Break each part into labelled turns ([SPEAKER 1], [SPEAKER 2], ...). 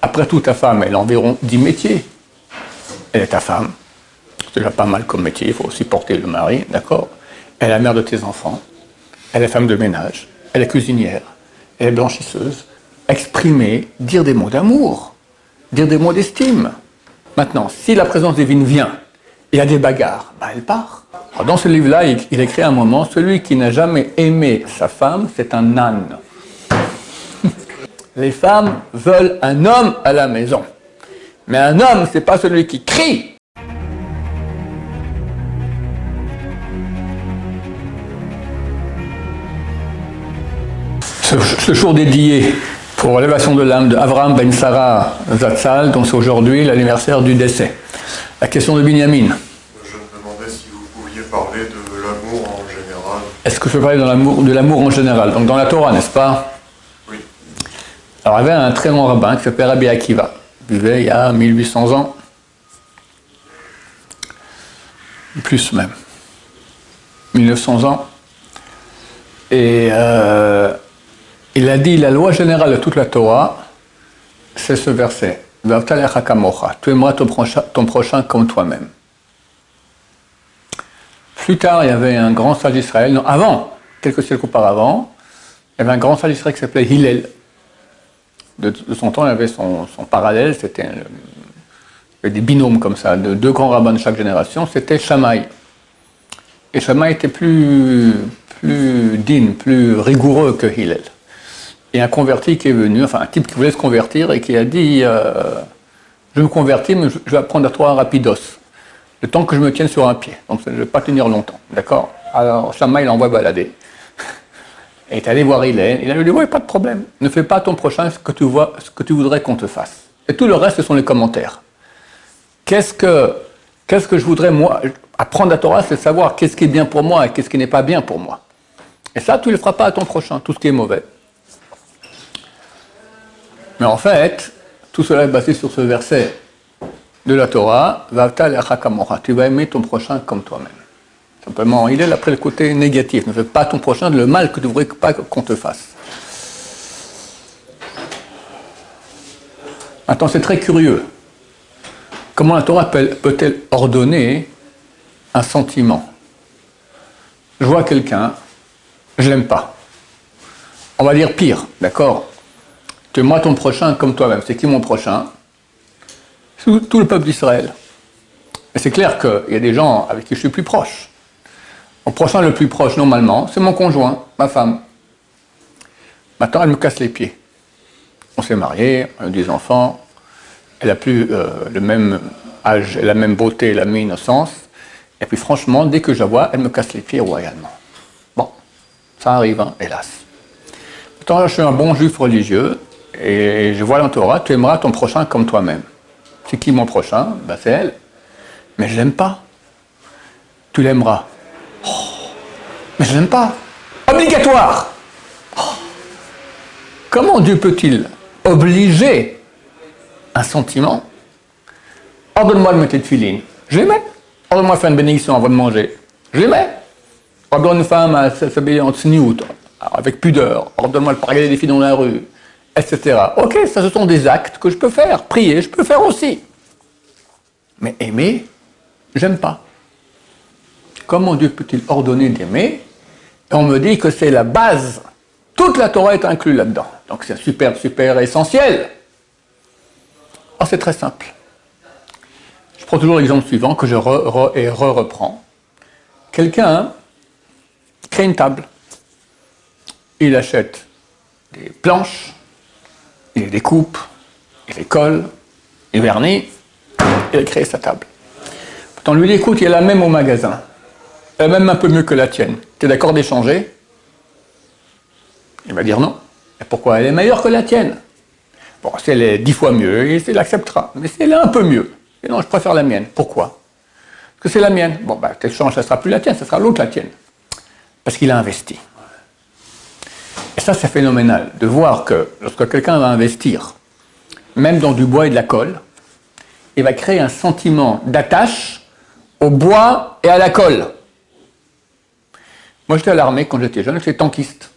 [SPEAKER 1] Après tout, ta femme, elle a environ 10 métiers. Elle est ta femme. C'est déjà pas mal comme métier, il faut aussi porter le mari, d'accord Elle est la mère de tes enfants. Elle est femme de ménage. Elle est cuisinière. Elle est blanchisseuse. Exprimer, dire des mots d'amour, dire des mots d'estime. Maintenant, si la présence divine vient, il y a des bagarres, bah elle part. dans ce livre-là, il, il écrit un moment, celui qui n'a jamais aimé sa femme, c'est un âne. Les femmes veulent un homme à la maison. Mais un homme, c'est pas celui qui crie. Ce, jour dédié pour l'élévation de l'âme de Avram Ben Sarah Zatzal, dont c'est aujourd'hui l'anniversaire du décès. La question de Binyamin.
[SPEAKER 2] Je me demandais si vous pouviez parler de l'amour en général.
[SPEAKER 1] Est-ce que je peux parler de l'amour en général? Donc dans la Torah, n'est-ce pas? Alors il y avait un très grand rabbin qui s'appelait Rabbi Akiva. Il vivait il y a 1800 ans. Plus même. 1900 ans. Et euh, il a dit la loi générale de toute la Torah, c'est ce verset. Tu aimeras ton ton prochain comme toi-même. Plus tard, il y avait un grand sage d'Israël, non, avant, quelques siècles auparavant, il y avait un grand sage d'Israël qui s'appelait Hillel. De, son temps, il avait son, parallèle, c'était des binômes comme ça, de deux grands rabbins de chaque génération, c'était Shammai. Et Shammai était plus, digne, plus rigoureux que Hillel et un converti qui est venu, enfin un type qui voulait se convertir et qui a dit euh, Je me convertis, mais je, vais apprendre à toi un rapidos. Le temps que je me tienne sur un pied. Donc je ne vais pas tenir longtemps. D'accord? Alors Shama, il l'envoie balader. Est allé voir Hillel. Il a lui dit Oui, pas de problème. Ne fais pas ton prochain ce que tu, vois, ce que tu voudrais qu'on te fasse. Et tout le reste, ce sont les commentaires. Qu'est-ce que, qu'est-ce que je voudrais, moi Apprendre la Torah, c'est savoir qu'est-ce qui est bien pour moi et qu'est-ce qui n'est pas bien pour moi. Et ça, tu ne le feras pas à ton prochain, tout ce qui est mauvais. Mais en fait, tout cela est basé sur ce verset de la Torah, tu vas aimer ton prochain comme toi-même. Simplement, il est après le côté négatif. Ne fais pas ton prochain le mal que tu voudrais pas qu'on te fasse. Maintenant, c'est très curieux. Comment la Torah peut-elle ordonner un sentiment? Je vois quelqu'un, je l'aime pas. On va dire pire, d'accord? Tu moi ton prochain comme toi-même. C'est qui mon prochain? Tout le peuple d'Israël. Et c'est clair qu'il y a des gens avec qui je suis plus proche. Mon prochain le plus proche, normalement, c'est mon conjoint, ma femme. Maintenant, elle me casse les pieds. On s'est mariés, on a des enfants, elle a plus euh, le même âge, la même beauté, la même innocence. Et puis franchement, dès que je la vois, elle me casse les pieds royalement. Bon, ça arrive, hein, hélas. Pourtant, je suis un bon juif religieux, et je vois dans Torah, tu aimeras ton prochain comme toi-même. C'est qui mon prochain? Ben, C'est elle. Mais je l'aime pas. Tu l'aimeras. Mais je l'aime pas. Obligatoire. Oh. Comment Dieu peut-il obliger un sentiment Ordonne-moi de mettre de filine. Je. Ordonne-moi de faire une bénédiction avant de manger. Je l'aimais. Ordonne une femme à s'habiller en tsniout, avec pudeur. Ordonne-moi de parler des filles dans la rue etc. Ok, ça ce sont des actes que je peux faire. Prier, je peux faire aussi. Mais aimer, j'aime pas. Comment Dieu peut-il ordonner d'aimer on me dit que c'est la base. Toute la Torah est inclue là-dedans. Donc c'est super, super essentiel. Oh, c'est très simple. Je prends toujours l'exemple suivant que je re, et re-reprends. Quelqu'un crée une table. Il achète des planches, il découpe, il les colle, il vernit, il crée sa table. Pourtant, lui dit, écoute, il y a la même au magasin. Est même un peu mieux que la tienne. Tu es d'accord d'échanger? Il va dire non. Et pourquoi Elle est meilleure que la tienne? Bon, si elle est dix fois mieux, il l'acceptera. Mais si elle est un peu mieux, et non, je préfère la mienne. Pourquoi? Parce que c'est la mienne. Bon, ben, tu échanges, ça ne sera plus la tienne, ça sera l'autre la tienne. Parce qu'il a investi. Et ça, c'est phénoménal de voir que lorsque quelqu'un va investir, même dans du bois et de la colle, il va créer un sentiment d'attache au bois et à la colle. Moi, j'étais à l'armée quand j'étais jeune, j'étais tankiste.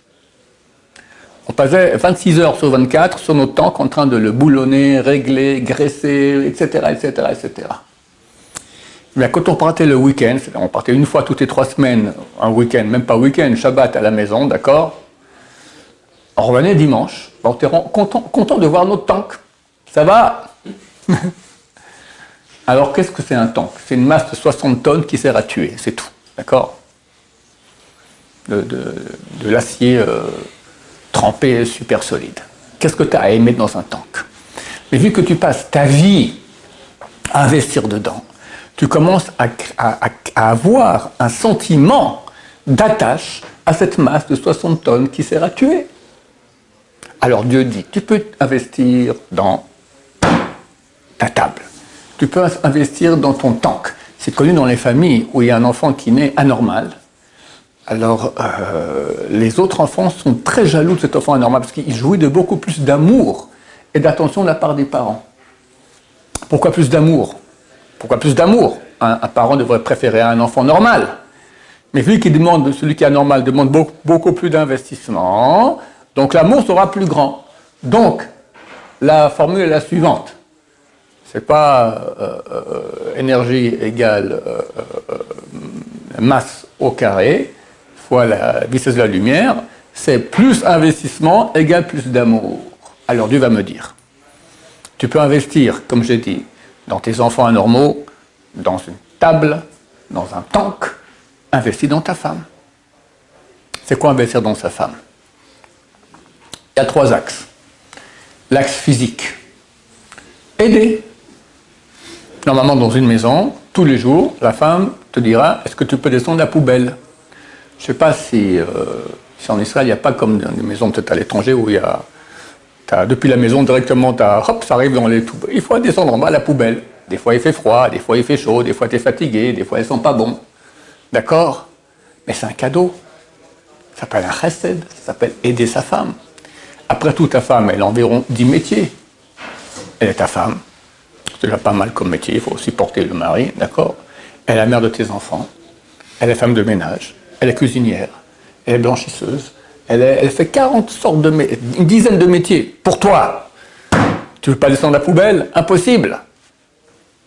[SPEAKER 1] On passait 26 heures sur 24 sur nos tanks en train de le boulonner, régler, graisser, etc., etc., etc. Mais quand on partait le week-end, on partait une fois toutes les trois semaines, un week-end, même pas week-end, Shabbat à la maison, d'accord On revenait dimanche, on était content, content de voir notre tank. Ça va? Alors qu'est-ce que c'est un tank? C'est une masse de 60 tonnes qui sert à tuer, c'est tout, d'accord? De, l'acier euh, trempé super solide. Qu'est-ce que tu as à aimer dans un tank? Mais vu que tu passes ta vie à investir dedans, tu commences à, avoir un sentiment d'attache à cette masse de 60 tonnes qui sert à tuer. Alors Dieu dit, tu peux investir dans ta table, tu peux investir dans ton tank. C'est connu dans les familles où il y a un enfant qui naît anormal. Alors euh, les autres enfants sont très jaloux de cet enfant anormal parce qu'il jouit de beaucoup plus d'amour et d'attention de la part des parents. Pourquoi plus d'amour? Pourquoi plus d'amour? Un, parent devrait préférer un enfant normal. Mais celui qui est anormal demande beaucoup, plus d'investissement, donc l'amour sera plus grand. Donc, la formule est la suivante. Ce n'est pas euh, euh, énergie égale masse au carré fois la vitesse de la lumière, c'est plus investissement égale plus d'amour. Alors Dieu va me dire, tu peux investir, comme j'ai dit, dans tes enfants anormaux, dans une table, dans un tank, investis dans ta femme. C'est quoi investir dans sa femme? Il y a trois axes. L'axe physique. Aider. Normalement, dans une maison, tous les jours, la femme te dira Est-ce que tu peux descendre la poubelle? Je ne sais pas si, euh, si, en Israël, il n'y a pas comme dans des maisons peut-être à l'étranger où il y a depuis la maison directement, hop, ça arrive dans les poubelles. Il faut descendre en bas la poubelle. Des fois il fait froid, des fois il fait chaud, des fois tu es fatigué, des fois elles sont pas bons. D'accord? Mais c'est un cadeau. Ça s'appelle un chesed, ça s'appelle aider sa femme. Après tout, ta femme, elle a environ 10 métiers. Elle est ta femme. C'est déjà pas mal comme métier, il faut aussi porter le mari, d'accord? Elle est la mère de tes enfants. Elle est femme de ménage. Elle est cuisinière. Elle est blanchisseuse. Elle, fait 40 sortes de une dizaine de métiers pour toi. Tu veux pas descendre la poubelle? Impossible.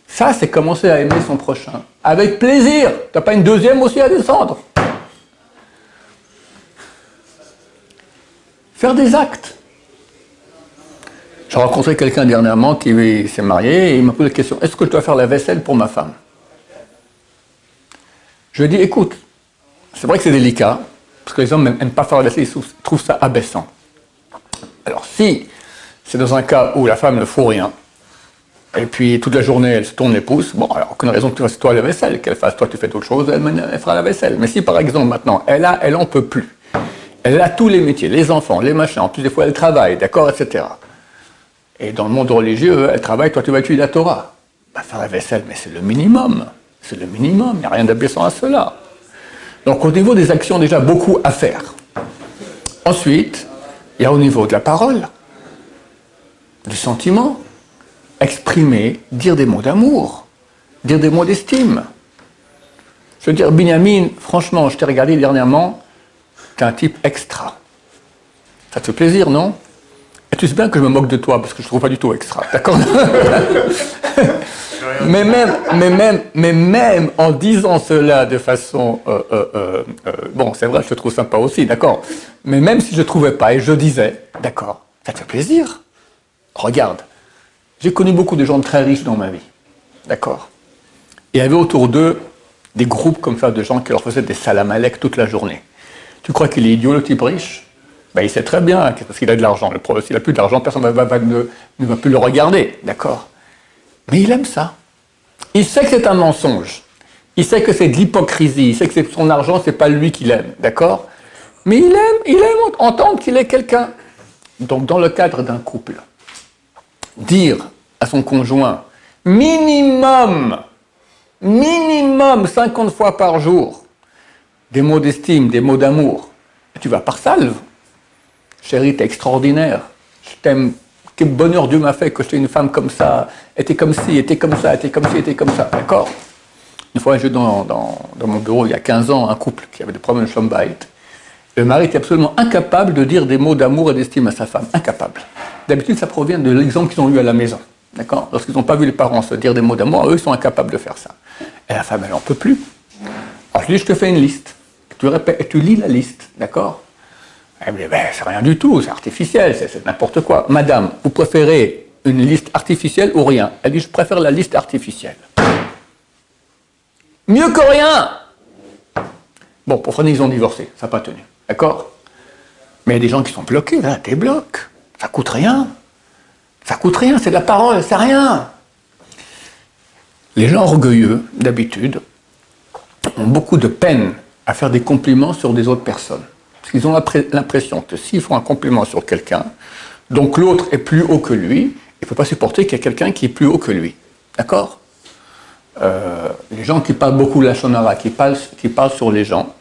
[SPEAKER 1] Ça, c'est commencer à aimer son prochain. Avec plaisir. Tu n'as pas une deuxième aussi à descendre? Faire des actes. J'ai rencontré quelqu'un dernièrement qui s'est marié et il m'a posé la question est-ce que je dois faire la vaisselle pour ma femme? Je lui ai dit écoute, c'est vrai que c'est délicat, parce que les hommes n'aiment pas faire la vaisselle, ils trouvent ça abaissant. Alors si c'est dans un cas où la femme ne fout rien, et puis toute la journée elle se tourne les pouces, bon, alors aucune raison que tu fasses toi la vaisselle, qu'elle fasse toi tu fais autre chose, elle, fera la vaisselle. Mais si par exemple maintenant elle a, elle en peut plus, elle a tous les métiers, les enfants, les machins, en plus des fois elle travaille, d'accord, etc. Et dans le monde religieux, elle travaille, toi tu vas étudier la Torah. Bah, faire la vaisselle, mais c'est le minimum. C'est le minimum, il n'y a rien d'abaissant à cela. Donc au niveau des actions, déjà beaucoup à faire. Ensuite, il y a au niveau de la parole, du sentiment, exprimer, dire des mots d'amour, dire des mots d'estime. Je veux dire, Binyamin, franchement, je t'ai regardé dernièrement, tu es un type extra. Ça te fait plaisir, non? Et tu sais bien que je me moque de toi, parce que je ne trouve pas du tout extra, d'accord? mais même, en disant cela de façon... Euh, euh, euh, bon, c'est vrai, je te trouve sympa aussi, d'accord. Mais même si je trouvais pas et je disais, d'accord, ça te fait plaisir. Regarde, j'ai connu beaucoup de gens très riches dans ma vie, d'accord. Et il y avait autour d'eux des groupes comme ça de gens qui leur faisaient des salamalek toute la journée. Tu crois qu'il est idiot le type riche? Ben, Il sait très bien, parce qu'il a de l'argent. Le s'il n'a plus d'argent, personne ne va plus le regarder, d'accord Mais il aime ça. Il sait que c'est un mensonge. Il sait que c'est de l'hypocrisie. Il sait que son argent, c'est pas lui qui l'aime. D'accord? Mais il aime, il aime entendre qu'il est quelqu'un. Donc, dans le cadre d'un couple, dire à son conjoint, minimum, minimum 50 fois par jour, des mots d'estime, des mots d'amour, tu vas par salve. Chérie, t'es extraordinaire. Je t'aime quel bonheur Dieu m'a fait que j'étais une femme comme ça, était comme ci, était comme ça, était comme ci, était comme ça. D'accord Une fois, j'ai dans, dans, mon bureau, il y a 15 ans, un couple qui avait des problèmes de chambait. Le mari est absolument incapable de dire des mots d'amour et d'estime à sa femme. Incapable. D'habitude, ça provient de l'exemple qu'ils ont eu à la maison. D'accord Lorsqu'ils n'ont pas vu les parents se dire des mots d'amour, eux, ils sont incapables de faire ça. Et la femme, elle n'en peut plus. Alors je dis, je te fais une liste. Tu répètes, tu lis la liste. D'accord Elle me dit, c'est rien du tout, c'est artificiel, c'est n'importe quoi. Madame, vous préférez une liste artificielle ou rien? Elle dit, je préfère la liste artificielle. Mieux que rien Bon, pour finir, ils ont divorcé, ça n'a pas tenu. D'accord? Mais il y a des gens qui sont bloqués, là, t'es bloqué. Ça coûte rien. Ça coûte rien, c'est de la parole, c'est rien. Les gens orgueilleux, d'habitude, ont beaucoup de peine à faire des compliments sur des autres personnes. Parce qu'ils ont l'impression que s'ils font un compliment sur quelqu'un, donc l'autre est plus haut que lui, il ne peut pas supporter qu'il y ait quelqu'un qui est plus haut que lui. D'accord? Euh, Les gens qui parlent beaucoup la shonara, qui parlent, qui parlent sur les gens,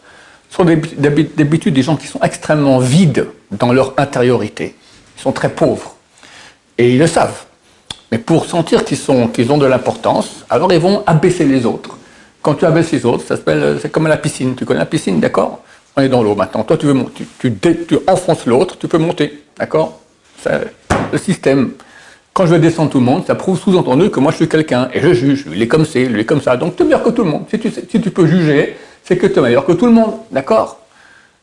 [SPEAKER 1] sont d'habitude des gens qui sont extrêmement vides dans leur intériorité. Ils sont très pauvres. Et ils le savent. Mais pour sentir qu'ils qu'ils ont de l'importance, alors ils vont abaisser les autres. Quand tu abaisses les autres, ça s'appelle, c'est comme la piscine. Tu connais la piscine, d'accord? On est dans l'eau maintenant. Toi, tu veux monter. Tu, tu, enfonces l'autre, tu peux monter, d'accord? Le système. Quand je vais descendre tout le monde, ça prouve sous-entendu que moi je suis quelqu'un et je juge. Lui, il est comme c'est, lui, est comme ça. Donc tu es meilleur que tout le monde. Si tu, si tu peux juger, c'est que tu es meilleur que tout le monde, d'accord?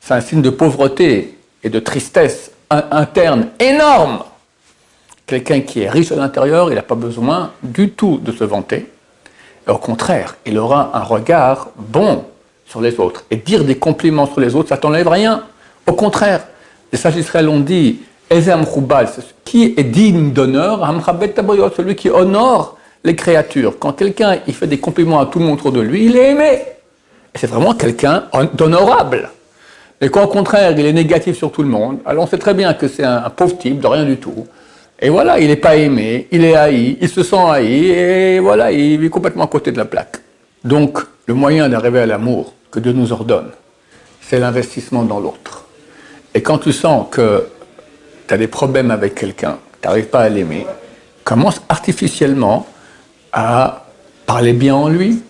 [SPEAKER 1] C'est un signe de pauvreté et de tristesse interne énorme. Quelqu'un qui est riche à l'intérieur, il n'a pas besoin du tout de se vanter. au contraire, il aura un regard bon sur les autres. Et dire des compliments sur les autres, ça t'enlève rien. Au contraire, les sages d'Israël ont dit qui est digne d'honneur, celui qui honore les créatures. Quand quelqu'un il fait des compliments à tout le monde autour de lui, il est aimé. C'est vraiment quelqu'un d'honorable. Et qu'au contraire, il est négatif sur tout le monde, alors on sait très bien que c'est un, pauvre type de rien du tout. Et voilà, il n'est pas aimé, il est haï, il se sent haï, et voilà, il vit complètement à côté de la plaque. Donc, le moyen d'arriver à l'amour que Dieu nous ordonne, c'est l'investissement dans l'autre. Et quand tu sens que tu as des problèmes avec quelqu'un, tu n'arrives pas à l'aimer, commence artificiellement à parler bien en lui,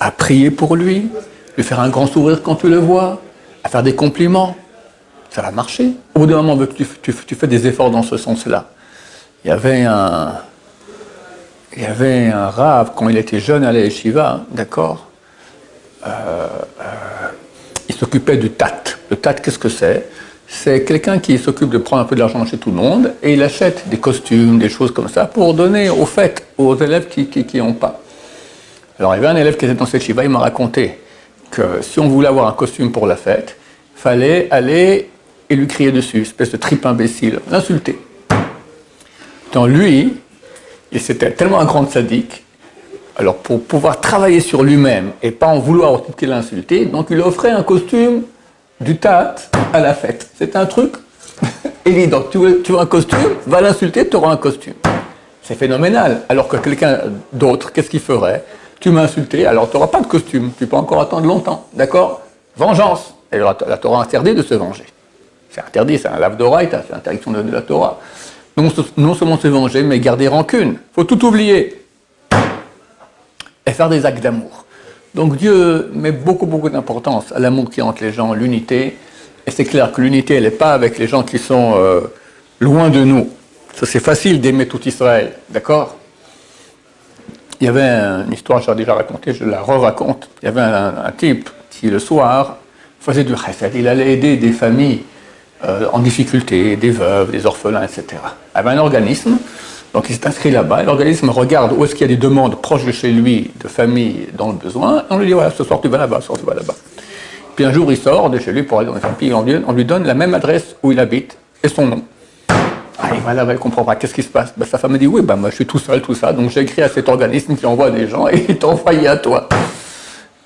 [SPEAKER 1] à prier pour lui, lui faire un grand sourire quand tu le vois, à faire des compliments. Ça va marcher. Au bout d'un moment, tu, tu, fais des efforts dans ce sens-là. Il y avait un, il y avait un rave quand il était jeune à l'Eshiva, d'accord? Il s'occupait du tat. Le tat, qu'est-ce que c'est? C'est quelqu'un qui s'occupe de prendre un peu de l'argent chez tout le monde et il achète des costumes, des choses comme ça pour donner au fait aux élèves qui n'ont pas. Alors il y avait un élève qui était dans cette shiva, il m'a raconté que si on voulait avoir un costume pour la fête, fallait aller et lui crier dessus, espèce de tripe imbécile, l'insulter. Donc lui, il c'était tellement un grand sadique, alors pour pouvoir travailler sur lui-même et pas en vouloir qu'il l'insulter, donc il offrait un costume du tat à la fête. C'est un truc évident. Tu veux, tu veux un costume, va l'insulter, tu auras un costume. C'est phénoménal. Alors que quelqu'un d'autre, qu'est-ce qu'il ferait? Tu m'as insulté, alors tu n'auras pas de costume, tu peux encore attendre longtemps, d'accord? Vengeance. Et la, Torah interdit de se venger. C'est interdit, c'est un lave c'est l'interdiction de, la Torah. Non, non seulement se venger, mais garder rancune. faut tout oublier. Et faire des actes d'amour. Donc Dieu met beaucoup, beaucoup d'importance à l'amour qui entre les gens, l'unité. Et c'est clair que l'unité, elle n'est pas avec les gens qui sont euh, loin de nous. Ça, c'est facile d'aimer tout Israël, d'accord? Il y avait une histoire, j'ai déjà raconté, je la re-raconte. Il y avait un, type qui, le soir, faisait du chesed. Il allait aider des familles euh, en difficulté, des veuves, des orphelins, etc. Il avait un organisme, donc il s'est inscrit là-bas. L'organisme regarde où est-ce qu'il y a des demandes proches de chez lui, de familles dans le besoin. on lui dit, voilà, ce soir tu vas là-bas, ce soir tu vas là-bas. Puis un jour, il sort de chez lui pour aller dans les familles, on lui donne la même adresse où il habite et son nom. Ah, et voilà, elle comprend pas. Qu'est-ce qui se passe? Ben, Sa femme me dit Oui, ben, moi je suis tout seul, tout ça. Donc j'ai écrit à cet organisme qui envoie des gens et il t'a envoyé à toi.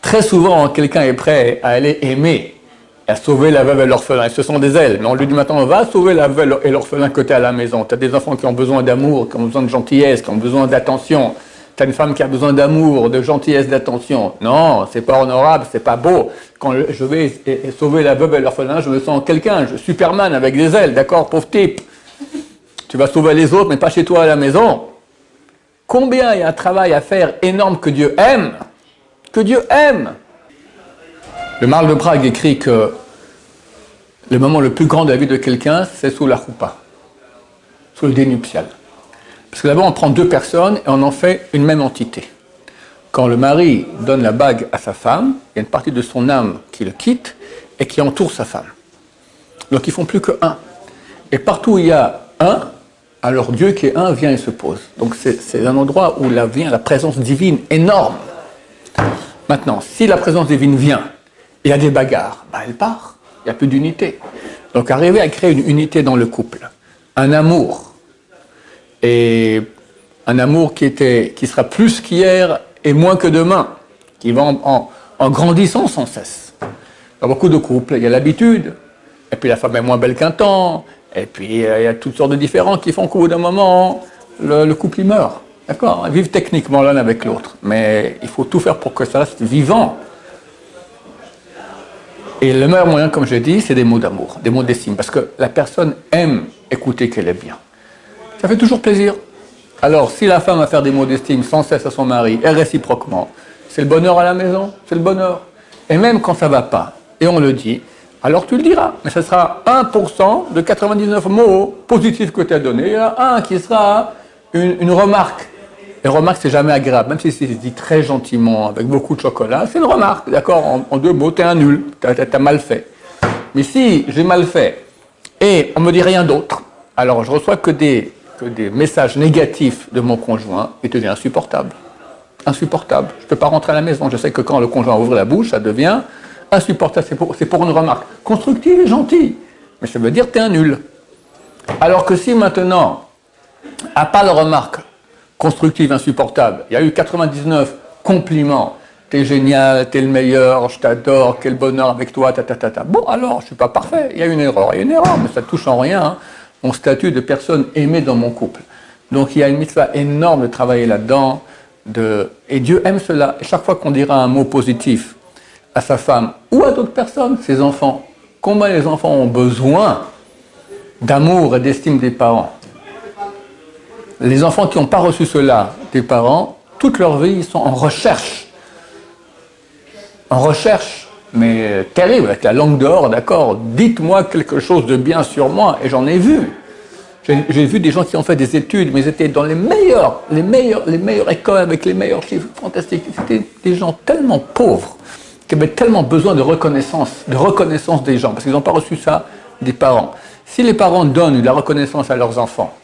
[SPEAKER 1] Très souvent, quelqu'un est prêt à aller aimer, à sauver la veuve et l'orphelin. Ce sont des ailes. Mais on lui dit maintenant Va sauver la veuve et l'orphelin que tu à la maison. Tu as des enfants qui ont besoin d'amour, qui ont besoin de gentillesse, qui ont besoin d'attention. Tu as une femme qui a besoin d'amour, de gentillesse, d'attention. Non, c'est pas honorable, c'est pas beau. Quand je vais sauver la veuve et l'orphelin, je me sens quelqu'un, je Superman avec des ailes, d'accord, pauvre type? Tu vas sauver les autres, mais pas chez toi à la maison. Combien il y a un travail à faire énorme que Dieu aime? Que Dieu aime? Le Marl de Prague écrit que le moment le plus grand de la vie de quelqu'un, c'est sous la choupa, sous le dénuptial. Parce que là-bas, on prend deux personnes et on en fait une même entité. Quand le mari donne la bague à sa femme, il y a une partie de son âme qui le quitte et qui entoure sa femme. Donc ils font plus que un. Et partout où il y a un, alors Dieu qui est un vient et se pose. Donc c'est un endroit où vient la présence divine énorme. Maintenant, si la présence divine vient, il y a des bagarres, bah, elle part. Il n'y a plus d'unité. Donc arriver à créer une unité dans le couple, un amour, et un amour qui, était, qui sera plus qu'hier et moins que demain, qui va en, grandissant sans cesse. Dans beaucoup de couples, il y a l'habitude, et puis la femme est moins belle qu'un temps, et puis euh, il y a toutes sortes de différents qui font qu'au bout d'un moment, le, couple il meurt. D'accord? Ils vivent techniquement l'un avec l'autre, mais il faut tout faire pour que ça reste vivant. Et le meilleur moyen, comme je dis, c'est des mots d'amour, des mots d'estime, parce que la personne aime écouter qu'elle est bien. Ça fait toujours plaisir. Alors, si la femme va faire des mots d'estime sans cesse à son mari, et réciproquement, c'est le bonheur à la maison, c'est le bonheur. Et même quand ça ne va pas, et on le dit, alors tu le diras. Mais ce sera 1% de 99 mots positifs que tu as donnés. Il y en a un qui sera une, remarque. Et remarque, c'est jamais agréable, même si c'est dit très gentiment, avec beaucoup de chocolat, c'est une remarque, d'accord en, deux mots, tu es un nul, tu as, mal fait. Mais si j'ai mal fait et on me dit rien d'autre, alors je reçois que des des messages négatifs de mon conjoint, il devient insupportable. Insupportable. Je ne peux pas rentrer à la maison. Je sais que quand le conjoint ouvre la bouche, ça devient insupportable. C'est pour, pour, une remarque constructive et gentille. Mais ça veut dire que tu es un nul. Alors que si maintenant, à part la remarque constructive, insupportable, il y a eu 99 compliments, t'es génial, t'es le meilleur, je t'adore, quel bonheur avec toi, ta, ta, ta, ta. Bon, alors, je suis pas parfait, il y a une erreur, il y a une erreur, mais ça touche en rien. Mon statut de personne aimée dans mon couple. Donc il y a une mitzvah énorme de travailler là-dedans. De... Et Dieu aime cela. Et chaque fois qu'on dira un mot positif à sa femme ou à d'autres personnes, ses enfants, combien les enfants ont besoin d'amour et d'estime des parents? Les enfants qui n'ont pas reçu cela des parents, toute leur vie, ils sont en recherche. En recherche, mais terrible, avec la langue dehors, d'accord. Dites-moi quelque chose de bien sur moi, et j'en ai vu. J'ai vu des gens qui ont fait des études, mais ils étaient dans les meilleurs, les meilleurs, les meilleures écoles avec les meilleurs chiffres fantastiques. C'était des gens tellement pauvres qui avaient tellement besoin de reconnaissance, de reconnaissance des gens, parce qu'ils n'ont pas reçu ça des parents. Si les parents donnent de la reconnaissance à leurs enfants,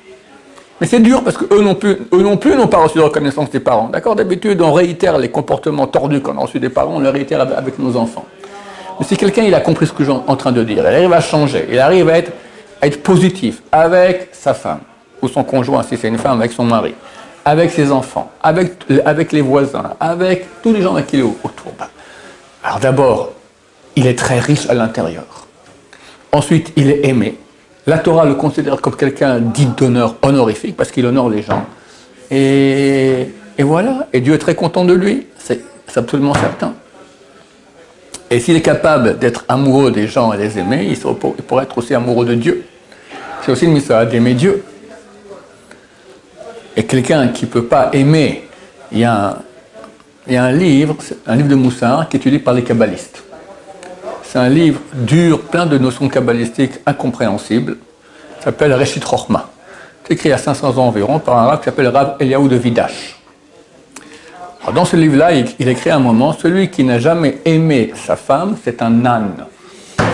[SPEAKER 1] mais c'est dur parce qu'eux non plus, eux non plus n'ont pas reçu de reconnaissance des parents. D'accord D'habitude, on réitère les comportements tordus qu'on a reçus des parents, on les réitère avec nos enfants. Mais si quelqu'un il a compris ce que je suis en train de dire, il arrive à changer, il arrive à être positif avec sa femme, ou son conjoint, si c'est une femme, avec son mari, avec ses enfants, avec, avec les voisins, avec tous les gens avec qui il est autour. Bah, alors d'abord, il est très riche à l'intérieur. Ensuite, il est aimé. La Torah le considère comme quelqu'un dit d'honneur honorifique parce qu'il honore les gens. Et, voilà, et Dieu est très content de lui, c'est absolument certain. Et s'il est capable d'être amoureux des gens et les aimer, il, pourrait être aussi amoureux de Dieu. C'est aussi une mission d'aimer Dieu. Et quelqu'un qui ne peut pas aimer, il y, a un, il y a un livre, un livre de Moussard qui est étudié par les kabbalistes. C'est un livre dur, plein de notions kabbalistiques incompréhensibles. S'appelle Reshit Rochma. C'est écrit à 500 ans environ par un rabbin qui s'appelle Rav Eliaou de Vidash dans ce livre-là, il, écrit à un moment, celui qui n'a jamais aimé sa femme, c'est un âne.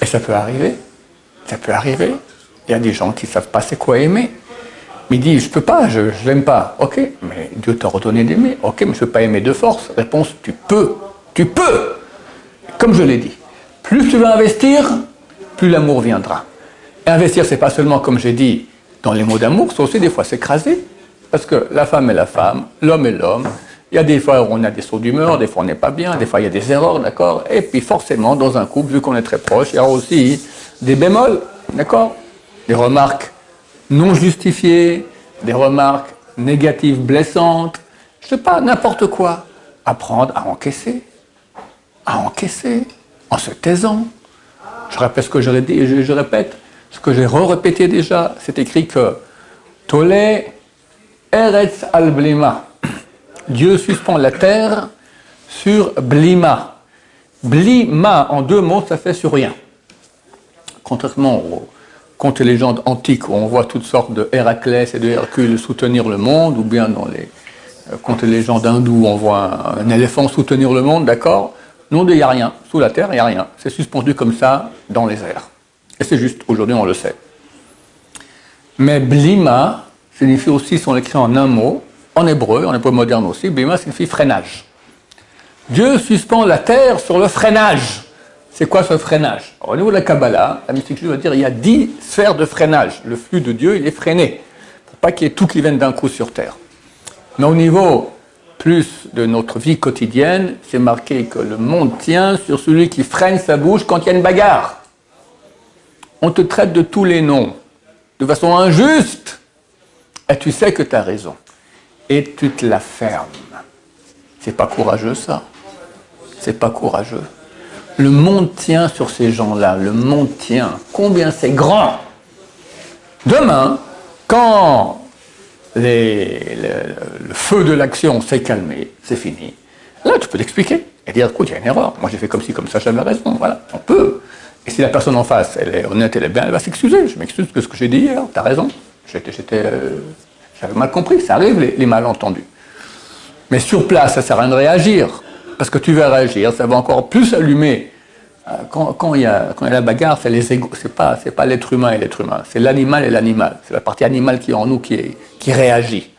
[SPEAKER 1] Et ça peut arriver. Ça peut arriver. Il y a des gens qui ne savent pas c'est quoi aimer. Mais il dit, je ne peux pas, je ne l'aime pas. Ok, mais Dieu t'a ordonné d'aimer. Ok, mais je ne peux pas aimer de force. Réponse, tu peux. Tu peux. Comme je l'ai dit, plus tu vas investir, plus l'amour viendra. Et investir, c'est pas seulement, comme j'ai dit, dans les mots d'amour, c'est aussi des fois s'écraser. Parce que la femme est la femme, l'homme est l'homme. Il y a des fois où on a des sauts d'humeur, des fois on n'est pas bien, des fois il y a des erreurs, d'accord Et puis forcément, dans un couple, vu qu'on est très proche, il y a aussi des bémols, d'accord Des remarques non justifiées, des remarques négatives, blessantes, je sais pas, n'importe quoi. Apprendre à encaisser, à encaisser, en se taisant. Je répète ce que je, je, je répète, ce que j'ai re-répété déjà, c'est écrit que Tolé Eretz al Blima. Dieu suspend la terre sur Blima. Blima, en deux mots, ça fait sur rien. Contrairement aux contes et légendes antiques où on voit toutes sortes de Héraclès et de Hercule soutenir le monde, ou bien dans les euh, contes et légendes hindous, on voit un, éléphant soutenir le monde, d'accord? Non, il n'y a rien. Sous la terre, il n'y a rien. C'est suspendu comme ça dans les airs. Et c'est juste, aujourd'hui on le sait. Mais blima signifie aussi, son écrit en un mot, en hébreu, en hébreu moderne aussi, blima signifie freinage. Dieu suspend la terre sur le freinage. C'est quoi ce freinage Au niveau de la Kabbalah, la mystique va dire qu'il y a dix sphères de freinage. Le flux de Dieu, il est freiné. Pour pas qu'il y ait tout qui vienne d'un coup sur terre. Mais au niveau plus de notre vie quotidienne, c'est marqué que le monde tient sur celui qui freine sa bouche quand il y a une bagarre. On te traite de tous les noms, de façon injuste, et tu sais que tu as raison. Et tu te la fermes. C'est pas courageux ça. C'est pas courageux. Le monde tient sur ces gens-là. Le monde tient. Combien c'est grand. Demain, quand le, feu de l'action s'est calmé, c'est fini. Là, tu peux l'expliquer et dire, écoute, il y a une erreur. Moi, j'ai fait comme ci, comme ça, j'avais raison. Voilà, on peut. Et si la personne en face, elle est honnête, elle est bien, elle va s'excuser. Je m'excuse de ce que j'ai dit hier. Tu as raison. J'étais, euh, j'avais mal compris. Ça arrive, les malentendus. Mais sur place, ça sert à rien de réagir. Parce que tu vas réagir, ça va encore plus allumer. Euh, quand, il, y a, quand il y a la bagarre, c'est les égos, c'est pas, c'est pas l'être humain et l'être humain, c'est l'animal et l'animal. C'est la partie animale qui est en nous qui, réagit.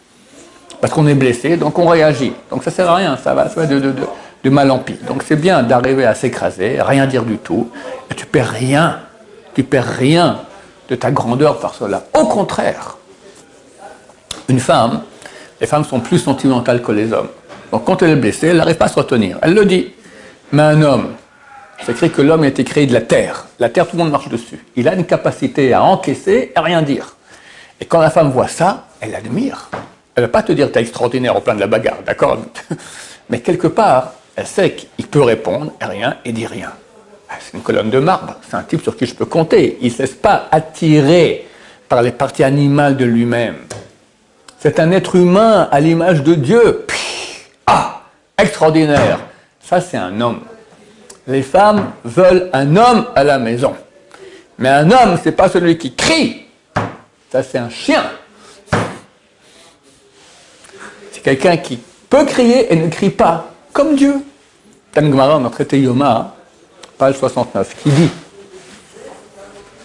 [SPEAKER 1] Parce qu'on est blessé, donc on réagit. Donc ça sert à rien, ça va, ça va de, mal en pire. Donc c'est bien d'arriver à s'écraser, rien dire du tout, et tu perds rien, tu perds rien de ta grandeur par cela. Au contraire, une femme, les femmes sont plus sentimentales que les hommes. Donc quand elle est blessée, elle n'arrive pas à se retenir. Elle le dit. Mais un homme, c'est écrit que l'homme a été créé de la terre. La terre, tout le monde marche dessus. Il a une capacité à encaisser et à rien dire. Et quand la femme voit ça, elle admire. Elle ne va pas te dire t'es extraordinaire au plein de la bagarre, d'accord? Mais quelque part, elle sait qu'il peut répondre et rien et dit rien. Ah, c'est une colonne de marbre. C'est un type sur qui je peux compter. Il ne se laisse pas attirer par les parties animales de lui-même. C'est un être humain à l'image de Dieu. Ah, extraordinaire. Ça, c'est un homme. Les femmes veulent un homme à la maison. Mais un homme, c'est pas celui qui crie. Ça, c'est un chien. C'est quelqu'un qui peut crier et ne crie pas, comme Dieu. Tangmara, a traité Yoma, page 69, qui dit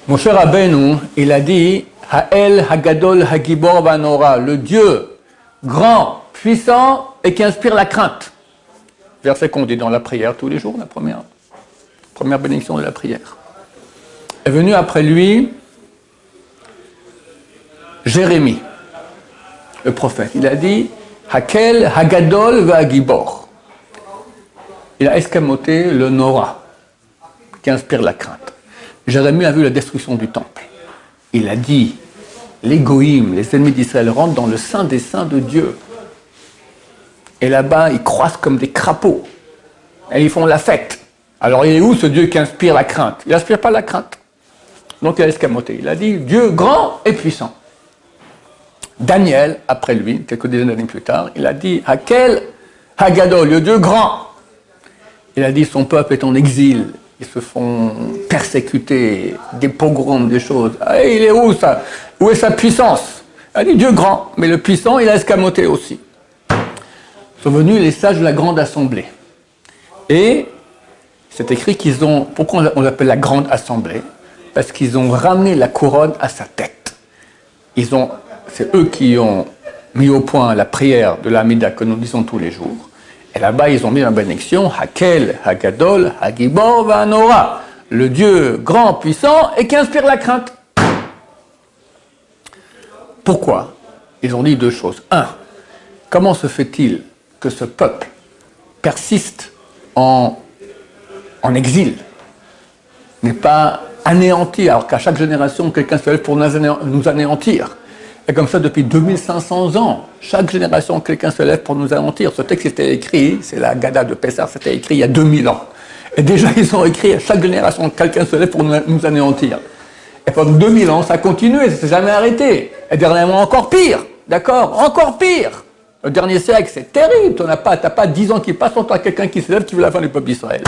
[SPEAKER 1] Mon cher Abenou, il a dit Ha'el Hagadol Hagibor Vanora, le Dieu grand, puissant et qui inspire la crainte. Verset qu'on dit dans la prière tous les jours, la première, première bénédiction de la prière. Est venu après lui Jérémie, le prophète. Il a dit Hakel Hagadol Vagibor. Il a escamoté le Nora, qui inspire la crainte. Jérémie a vu la destruction du temple il a dit, les les ennemis d'Israël, rentrent dans le sein des saints de Dieu. Et là-bas, ils croissent comme des crapauds. Et ils font la fête. Alors il est où ce Dieu qui inspire la crainte? Il n'inspire pas la crainte. Donc il a escamoté. Il a dit Dieu grand et puissant. Daniel, après lui, quelques dizaines d'années plus tard, il a dit Hakel Hagadol, le Dieu grand. Il a dit son peuple est en exil ils se font persécuter, des pogroms, des choses. Ah, il est où ça? Où est sa puissance? Elle dit Dieu grand, mais le puissant, il a escamoté aussi. Sont venus les sages de la grande assemblée. Et c'est écrit qu'ils ont. Pourquoi on l'appelle la grande assemblée? Parce qu'ils ont ramené la couronne à sa tête. Ils ont. C'est eux qui ont mis au point la prière de l'Amida que nous disons tous les jours. Et là-bas, ils ont mis la bénédiction Hakel, Hagadol, Hagibor, Vanora, le Dieu grand, puissant et qui inspire la crainte. Pourquoi? Ils ont dit deux choses. Un, comment se fait-il que ce peuple persiste en, exil, n'est pas anéanti, alors qu'à chaque génération, quelqu'un se lève pour nous anéantir et comme ça, depuis 2500 ans, chaque génération, quelqu'un se lève pour nous anéantir. Ce texte était écrit, c'est la Gada de Pessar, c'était écrit il y a 2000 ans. Et déjà, ils ont écrit à chaque génération, quelqu'un se lève pour nous anéantir. Et pendant 2000 ans, ça a continué, ça s'est jamais arrêté. Et dernièrement, encore pire. D'accord Encore pire. Le dernier siècle, c'est terrible. Tu n'as pas, pas 10 ans qui passent sans toi quelqu'un qui se lève qui veut la fin du peuple d'Israël.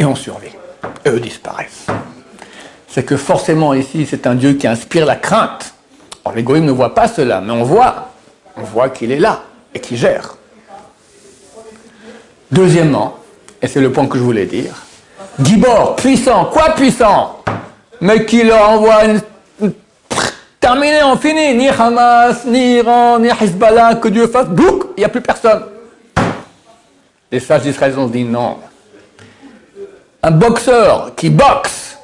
[SPEAKER 1] et on survit. Et eux disparaissent. C'est que forcément ici, c'est un Dieu qui inspire la crainte. Alors les ne voit pas cela, mais on voit, on voit qu'il est là et qu'il gère. Deuxièmement, et c'est le point que je voulais dire, Gibor, puissant, quoi puissant? Mais qui leur envoie une... Terminé, on finit. Ni Hamas, ni Iran, ni Hezbollah, que Dieu fasse, bouc, il n'y a plus personne. Les sages d'Israël ont dit non. Un boxeur qui boxe,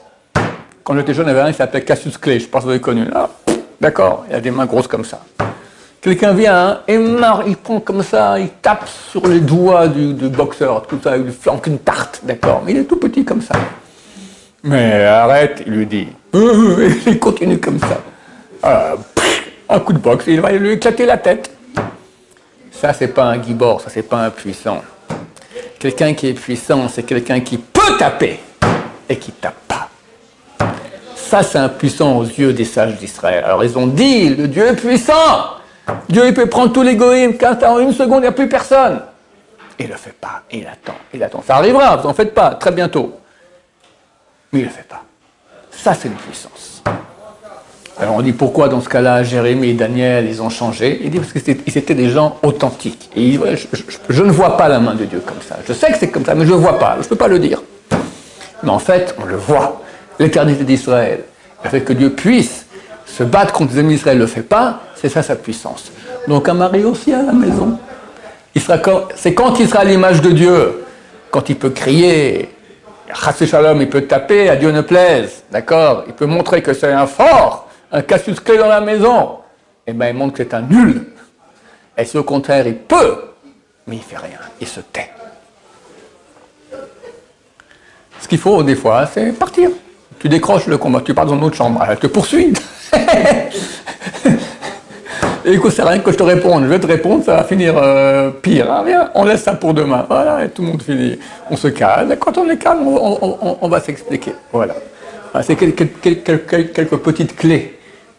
[SPEAKER 1] quand j'étais jeune, il y avait un qui s'appelait Cassius Clay, je pense que vous avez connu. Ah, d'accord, il a des mains grosses comme ça. Quelqu'un vient et marre, il prend comme ça, il tape sur les doigts du, boxeur, tout ça, il lui flanque une tarte, d'accord, mais il est tout petit comme ça. Mais arrête, il lui dit. il continue comme ça. Ah, un coup de boxe, il va lui éclater la tête. Ça, c'est pas un gibor, ça, c'est pas un puissant. Quelqu'un qui est puissant, c'est quelqu'un qui peut taper et qui tape pas. Ça, c'est un puissant aux yeux des sages d'Israël. Alors, ils ont dit, le Dieu est puissant. Dieu, il peut prendre tous les goïms, en une seconde, il n'y a plus personne. Il ne le fait pas, il attend, il attend. Ça arrivera, vous n'en faites pas, très bientôt. Mais il ne le fait pas. Ça, c'est une puissance. Alors on dit pourquoi dans ce cas-là, Jérémie et Daniel, ils ont changé? Il dit parce qu'ils étaient des gens authentiques. Et je, je, ne vois pas la main de Dieu comme ça. Je sais que c'est comme ça, mais je ne vois pas. Je ne peux pas le dire. Mais en fait, on le voit. L'éternité d'Israël, le fait que Dieu puisse se battre contre les ennemis d'Israël ne le fait pas, c'est ça sa puissance. Donc un mari aussi à la maison. C'est quand il sera à l'image de Dieu, quand il peut crier, Shalom, il peut taper, à Dieu ne plaise, d'accord? Il peut montrer que c'est un fort, un Cassius clé dans la maison. Et eh bien il montre que c'est un nul. Et si au contraire il peut, mais il fait rien, il se tait. Ce qu'il faut des fois, c'est partir. Tu décroches le combat, tu pars dans une autre chambre, elle te poursuit. écoute, c'est rien que je te réponde. Je vais te répondre, ça va finir euh, pire. Ah, viens, on laisse ça pour demain. Voilà, et tout le monde finit. On se calme. Quand on est calme, on, va s'expliquer. Voilà. C'est quelques, quelques, petites clés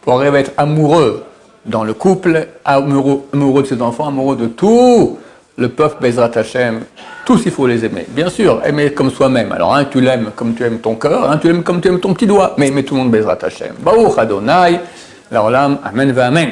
[SPEAKER 1] pour arriver à être amoureux dans le couple, amoureux, de ses enfants, amoureux de tout le peuple Bezrat Hashem. Tous, il faut les aimer. Bien sûr, aimer comme soi-même. Alors, un, tu l'aimes comme tu aimes ton cœur, un, tu l'aimes comme tu aimes ton petit doigt. Mais aimer tout le monde Bezrat Hashem. Baruch Adonai, l'Olam, Amen, va Amen.